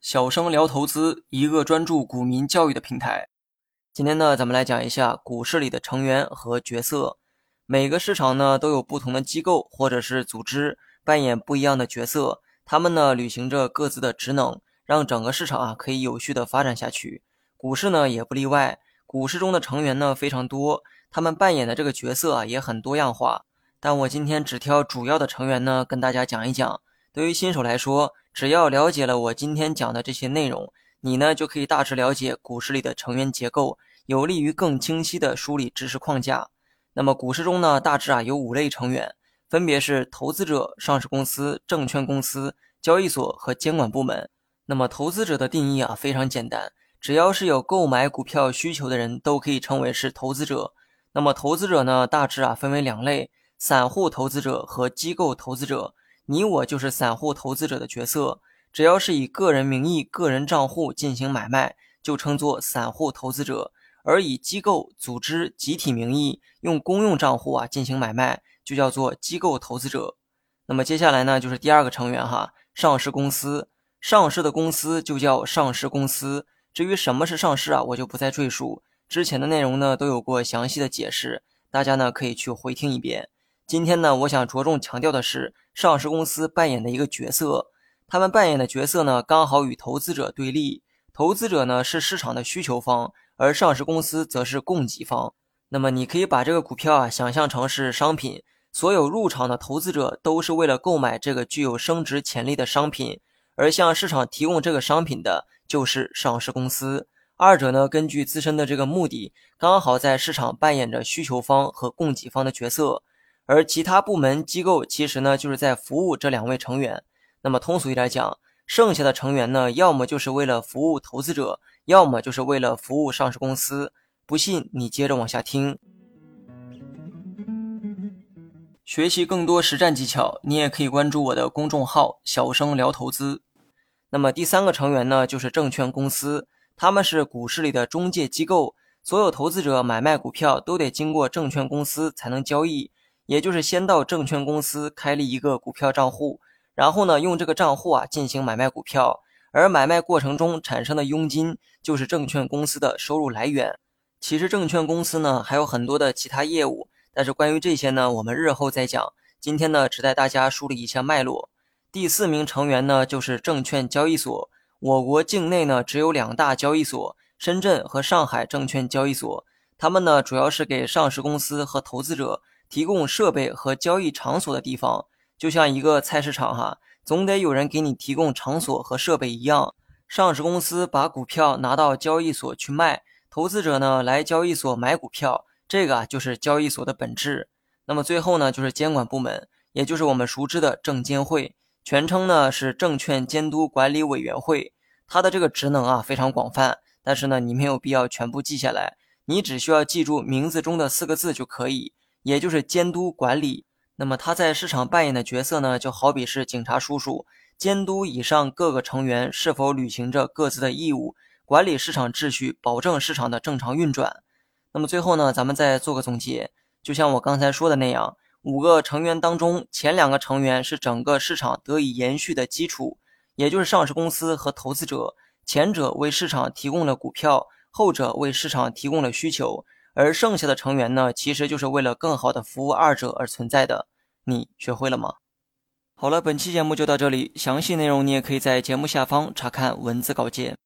小生聊投资，一个专注股民教育的平台。今天呢，咱们来讲一下股市里的成员和角色。每个市场呢，都有不同的机构或者是组织扮演不一样的角色，他们呢，履行着各自的职能，让整个市场啊可以有序的发展下去。股市呢，也不例外。股市中的成员呢非常多，他们扮演的这个角色啊也很多样化。但我今天只挑主要的成员呢跟大家讲一讲。对于新手来说，只要了解了我今天讲的这些内容，你呢就可以大致了解股市里的成员结构，有利于更清晰的梳理知识框架。那么股市中呢大致啊有五类成员，分别是投资者、上市公司、证券公司、交易所和监管部门。那么投资者的定义啊非常简单。只要是有购买股票需求的人，都可以称为是投资者。那么投资者呢，大致啊分为两类：散户投资者和机构投资者。你我就是散户投资者的角色。只要是以个人名义、个人账户进行买卖，就称作散户投资者；而以机构、组织、集体名义用公用账户啊进行买卖，就叫做机构投资者。那么接下来呢，就是第二个成员哈，上市公司。上市的公司就叫上市公司。至于什么是上市啊，我就不再赘述，之前的内容呢都有过详细的解释，大家呢可以去回听一遍。今天呢，我想着重强调的是上市公司扮演的一个角色，他们扮演的角色呢刚好与投资者对立，投资者呢是市场的需求方，而上市公司则是供给方。那么你可以把这个股票啊想象成是商品，所有入场的投资者都是为了购买这个具有升值潜力的商品，而向市场提供这个商品的。就是上市公司，二者呢根据自身的这个目的，刚好在市场扮演着需求方和供给方的角色，而其他部门机构其实呢就是在服务这两位成员。那么通俗一点讲，剩下的成员呢，要么就是为了服务投资者，要么就是为了服务上市公司。不信你接着往下听，学习更多实战技巧，你也可以关注我的公众号“小生聊投资”。那么第三个成员呢，就是证券公司，他们是股市里的中介机构，所有投资者买卖股票都得经过证券公司才能交易，也就是先到证券公司开立一个股票账户，然后呢用这个账户啊进行买卖股票，而买卖过程中产生的佣金就是证券公司的收入来源。其实证券公司呢还有很多的其他业务，但是关于这些呢我们日后再讲，今天呢只带大家梳理一下脉络。第四名成员呢，就是证券交易所。我国境内呢只有两大交易所，深圳和上海证券交易所。他们呢主要是给上市公司和投资者提供设备和交易场所的地方，就像一个菜市场哈，总得有人给你提供场所和设备一样。上市公司把股票拿到交易所去卖，投资者呢来交易所买股票，这个啊就是交易所的本质。那么最后呢就是监管部门，也就是我们熟知的证监会。全称呢是证券监督管理委员会，它的这个职能啊非常广泛，但是呢你没有必要全部记下来，你只需要记住名字中的四个字就可以，也就是监督管理。那么他在市场扮演的角色呢，就好比是警察叔叔，监督以上各个成员是否履行着各自的义务，管理市场秩序，保证市场的正常运转。那么最后呢，咱们再做个总结，就像我刚才说的那样。五个成员当中，前两个成员是整个市场得以延续的基础，也就是上市公司和投资者。前者为市场提供了股票，后者为市场提供了需求。而剩下的成员呢，其实就是为了更好的服务二者而存在的。你学会了吗？好了，本期节目就到这里，详细内容你也可以在节目下方查看文字稿件。